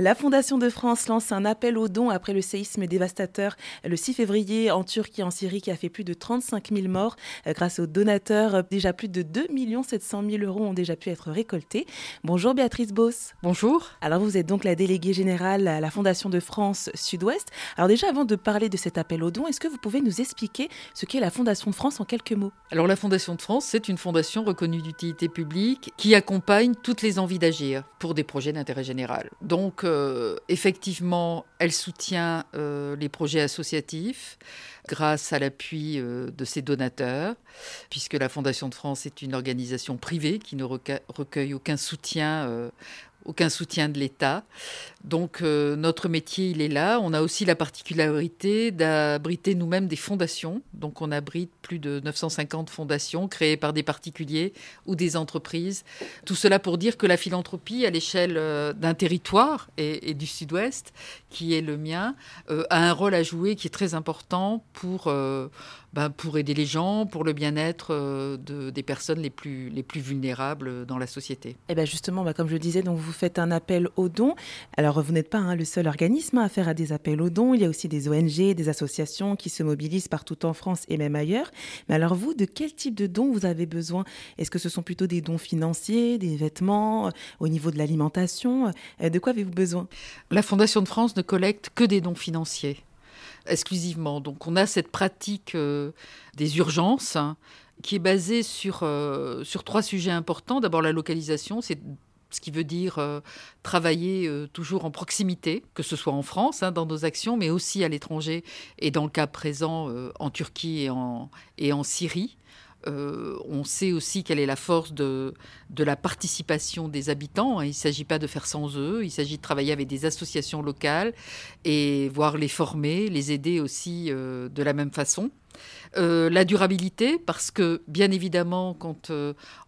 La Fondation de France lance un appel aux dons après le séisme dévastateur le 6 février en Turquie et en Syrie qui a fait plus de 35 000 morts. Euh, grâce aux donateurs, déjà plus de 2 700 000 euros ont déjà pu être récoltés. Bonjour Béatrice Boss. Bonjour. Alors vous êtes donc la déléguée générale à la Fondation de France Sud-Ouest. Alors déjà avant de parler de cet appel aux dons, est-ce que vous pouvez nous expliquer ce qu'est la Fondation de France en quelques mots? Alors la Fondation de France, c'est une fondation reconnue d'utilité publique qui accompagne toutes les envies d'agir pour des projets d'intérêt général. Donc euh, effectivement, elle soutient euh, les projets associatifs grâce à l'appui euh, de ses donateurs, puisque la Fondation de France est une organisation privée qui ne recueille soutien aucun soutien de l'État. Donc euh, notre métier, il est là. On a aussi la particularité d'abriter nous-mêmes des fondations. Donc on abrite plus de 950 fondations créées par des particuliers ou des entreprises. Tout cela pour dire que la philanthropie, à l'échelle euh, d'un territoire et, du Sud-Ouest, qui est le mien, euh, a un rôle à jouer qui est très important pour ben, aider les gens, pour le bien-être de, des personnes les plus, les plus vulnérables dans la société. Et eh bien justement, bah, comme je le disais, donc vous faites un appel aux dons. Vous n'êtes pas hein, le seul organisme à faire des appels aux dons. Il y a aussi des ONG, des associations qui se mobilisent partout en France et même ailleurs. Mais alors vous, de quel type de dons vous avez besoin? Est-ce que ce sont plutôt des dons financiers, des vêtements, euh, au niveau de l'alimentation? Euh, De quoi avez-vous besoin? La Fondation de France ne collecte que des dons financiers exclusivement. Donc on a cette pratique euh, des urgences hein, qui est basée sur, sur trois sujets importants. D'abord la localisation, c'est ce qui veut dire euh, travailler toujours en proximité, que ce soit en France, hein, dans nos actions, mais aussi à l'étranger, et dans le cas présent en Turquie et en, Syrie. Euh, on sait aussi quelle est la force de, la participation des habitants. Il ne s'agit pas de faire sans eux, il s'agit de travailler avec des associations locales et voir les former, les aider aussi euh, de la même façon. Euh, la durabilité, parce que bien évidemment, quand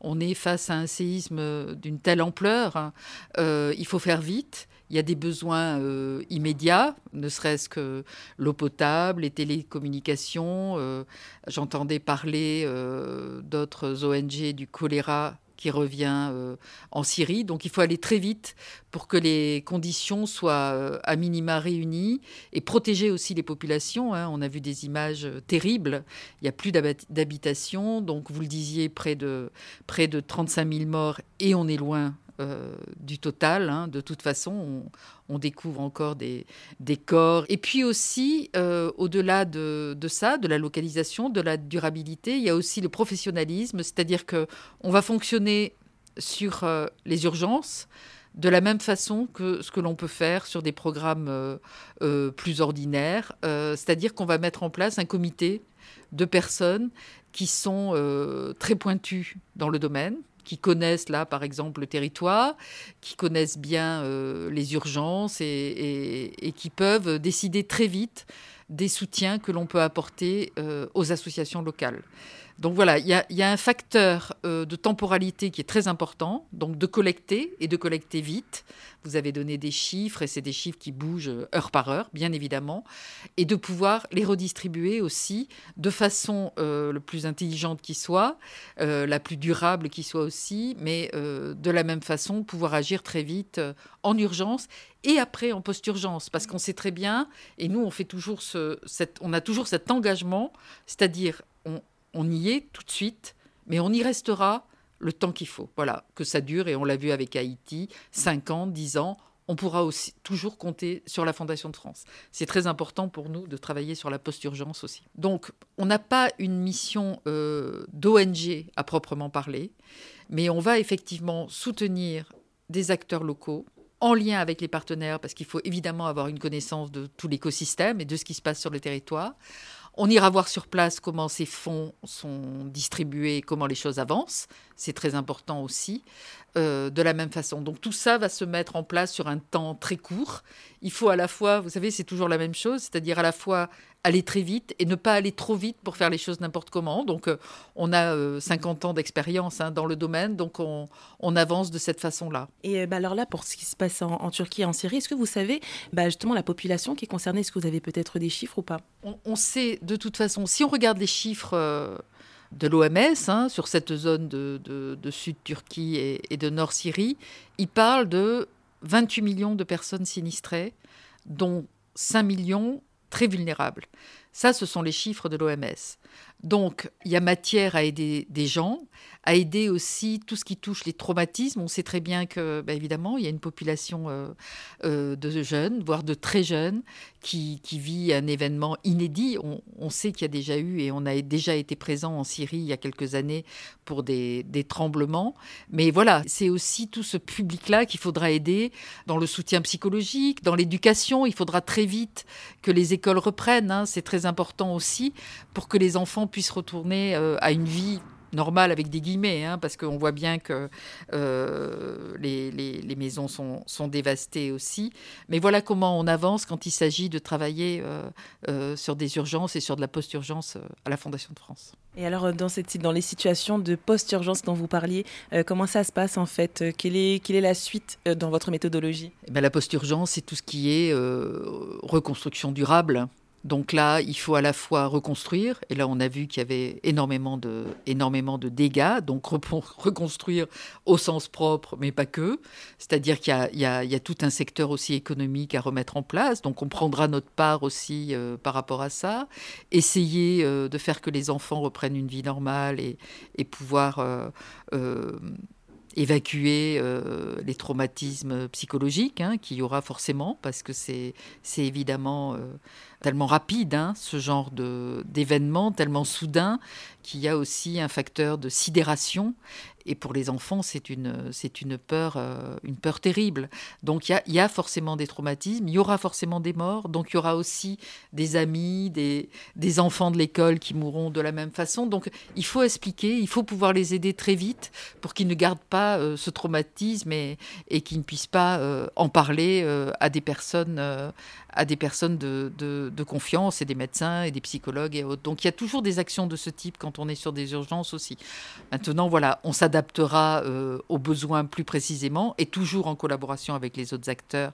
on est face à un séisme d'une telle ampleur, hein, il faut faire vite. Il y a des besoins euh, immédiats, ne serait-ce que l'eau potable, les télécommunications. Euh, j'entendais parler euh, d'autres ONG du choléra qui revient en Syrie. Donc il faut aller très vite pour que les conditions soient à minima réunies et protéger aussi les populations. Hein. On a vu des images terribles. Il n'y a plus d'habitation. Donc vous le disiez, près de, près de 35 000 morts et on est loin euh, du total. Hein. De toute façon, on, découvre encore des, corps. Et puis aussi, euh, au-delà de, ça, de la localisation, de la durabilité, il y a aussi le professionnalisme, c'est-à-dire que on va fonctionner sur euh, les urgences de la même façon que ce que l'on peut faire sur des programmes plus ordinaires, c'est-à-dire qu'on va mettre en place un comité de personnes qui sont très pointues dans le domaine, qui connaissent là, par exemple, le territoire, qui connaissent bien euh, les urgences et, qui peuvent décider très vite des soutiens que l'on peut apporter euh, aux associations locales. Donc voilà, il y, a, un facteur euh, de temporalité qui est très important, donc de collecter et de collecter vite. Vous avez donné des chiffres et c'est des chiffres qui bougent euh, heure par heure, bien évidemment, et de pouvoir les redistribuer aussi de façon euh, le plus intelligente qui soit, la plus durable qui soit aussi, mais de la même façon pouvoir agir très vite en urgence et après en post-urgence, parce qu'on sait très bien, et nous on fait toujours ce, on a toujours cet engagement, c'est-à-dire on, on y est tout de suite, mais on y restera le temps qu'il faut. Voilà, que ça dure, et on l'a vu avec Haïti, 5 ans, 10 ans, on pourra aussi toujours compter sur la Fondation de France. C'est très important pour nous de travailler sur la post-urgence aussi. Donc, on n'a pas une mission euh, d'ONG à proprement parler, mais on va effectivement soutenir des acteurs locaux en lien avec les partenaires, parce qu'il faut évidemment avoir une connaissance de tout l'écosystème et de ce qui se passe sur le territoire. On ira voir sur place comment ces fonds sont distribués, comment les choses avancent. C'est très important aussi. Euh, de la même façon. Donc tout ça va se mettre en place sur un temps très court. Il faut à la fois, vous savez, c'est toujours la même chose, c'est-à-dire à la fois aller très vite et ne pas aller trop vite pour faire les choses n'importe comment. Donc euh, on a 50 euh, ans d'expérience hein, dans le domaine, donc on, avance de cette façon-là. Et bah, alors là, pour ce qui se passe en, Turquie et en Syrie, est-ce que vous savez bah, justement la population qui est concernée Est-ce que vous avez peut-être des chiffres ou pas? On, sait de toute façon, si on regarde les chiffres de l'OMS hein, sur cette zone de, Sud-Turquie et, de Nord-Syrie, il parle de 28 millions de personnes sinistrées, dont 5 millions très vulnérables. Ça, ce sont les chiffres de l'OMS. Donc, il y a matière à aider des gens, à aider aussi tout ce qui touche les traumatismes. On sait très bien que, bah, évidemment, il y a une population euh, euh, de jeunes, voire de très jeunes, qui, vit un événement inédit. On, sait qu'il y a déjà eu, et on a déjà été présent en Syrie il y a quelques années pour des, tremblements. Mais voilà, c'est aussi tout ce public-là qu'il faudra aider dans le soutien psychologique, dans l'éducation. Il faudra très vite que les écoles reprennent. Hein. C'est très important aussi pour que les enfants puissent retourner euh, à une vie normale avec des guillemets, hein, parce qu'on voit bien que euh, les, maisons sont, sont, dévastées aussi. Mais voilà comment on avance quand il s'agit de travailler euh, sur des urgences et sur de la post-urgence à la Fondation de France. Et alors, dans, cette, dans les situations de post-urgence dont vous parliez, comment ça se passe en fait? Quelle est, quelle est la suite dans votre méthodologie? Eh ben, La post-urgence, c'est tout ce qui est reconstruction durable. Donc là, il faut à la fois reconstruire, et là on a vu qu'il y avait énormément de, dégâts, donc reconstruire au sens propre, mais pas que. C'est-à-dire qu'il y, a, tout un secteur aussi économique à remettre en place, donc on prendra notre part aussi euh, par rapport à ça. Essayer euh, de faire que les enfants reprennent une vie normale et, pouvoir... Euh, évacuer les traumatismes psychologiques hein, qu'il y aura forcément, parce que c'est évidemment tellement rapide, hein, ce genre d'événement, tellement soudain, qu'il y a aussi un facteur de sidération. Et pour les enfants, c'est une, une, peur, euh, une peur terrible. Donc il y, a, forcément des traumatismes, il y aura forcément des morts, donc il y aura aussi des amis, des, des enfants de l'école qui mourront de la même façon. Donc il faut expliquer, il faut pouvoir les aider très vite pour qu'ils ne gardent pas euh, ce traumatisme et, et qu'ils ne puissent pas euh, en parler à des personnes, à des personnes de, confiance et des médecins et des psychologues et autres. Donc il y a toujours des actions de ce type quand on est sur des urgences aussi. Maintenant, voilà, on s'adaptera euh, aux besoins plus précisément et toujours en collaboration avec les autres acteurs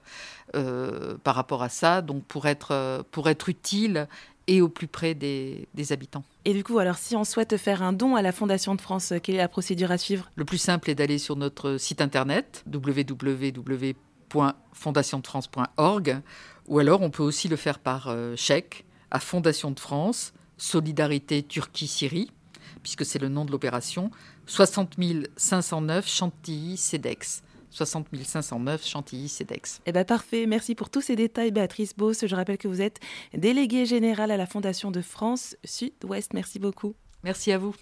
euh, par rapport à ça, donc pour être, euh, pour être utile et au plus près des, des, habitants. Et du coup, alors si on souhaite faire un don à la Fondation de France, quelle est la procédure à suivre? Le plus simple est d'aller sur notre site internet www.fondationdefrance.org ou alors on peut aussi le faire par euh, chèque à Fondation de France, Solidarité Turquie-Syrie, puisque c'est le nom de l'opération, 60 509 Chantilly-Cedex. 60 509 Chantilly-Cedex. Eh bien, parfait. Merci pour tous ces détails, Béatrice Beauce. Je rappelle que vous êtes déléguée générale à la Fondation de France Sud-Ouest. Merci beaucoup. Merci à vous.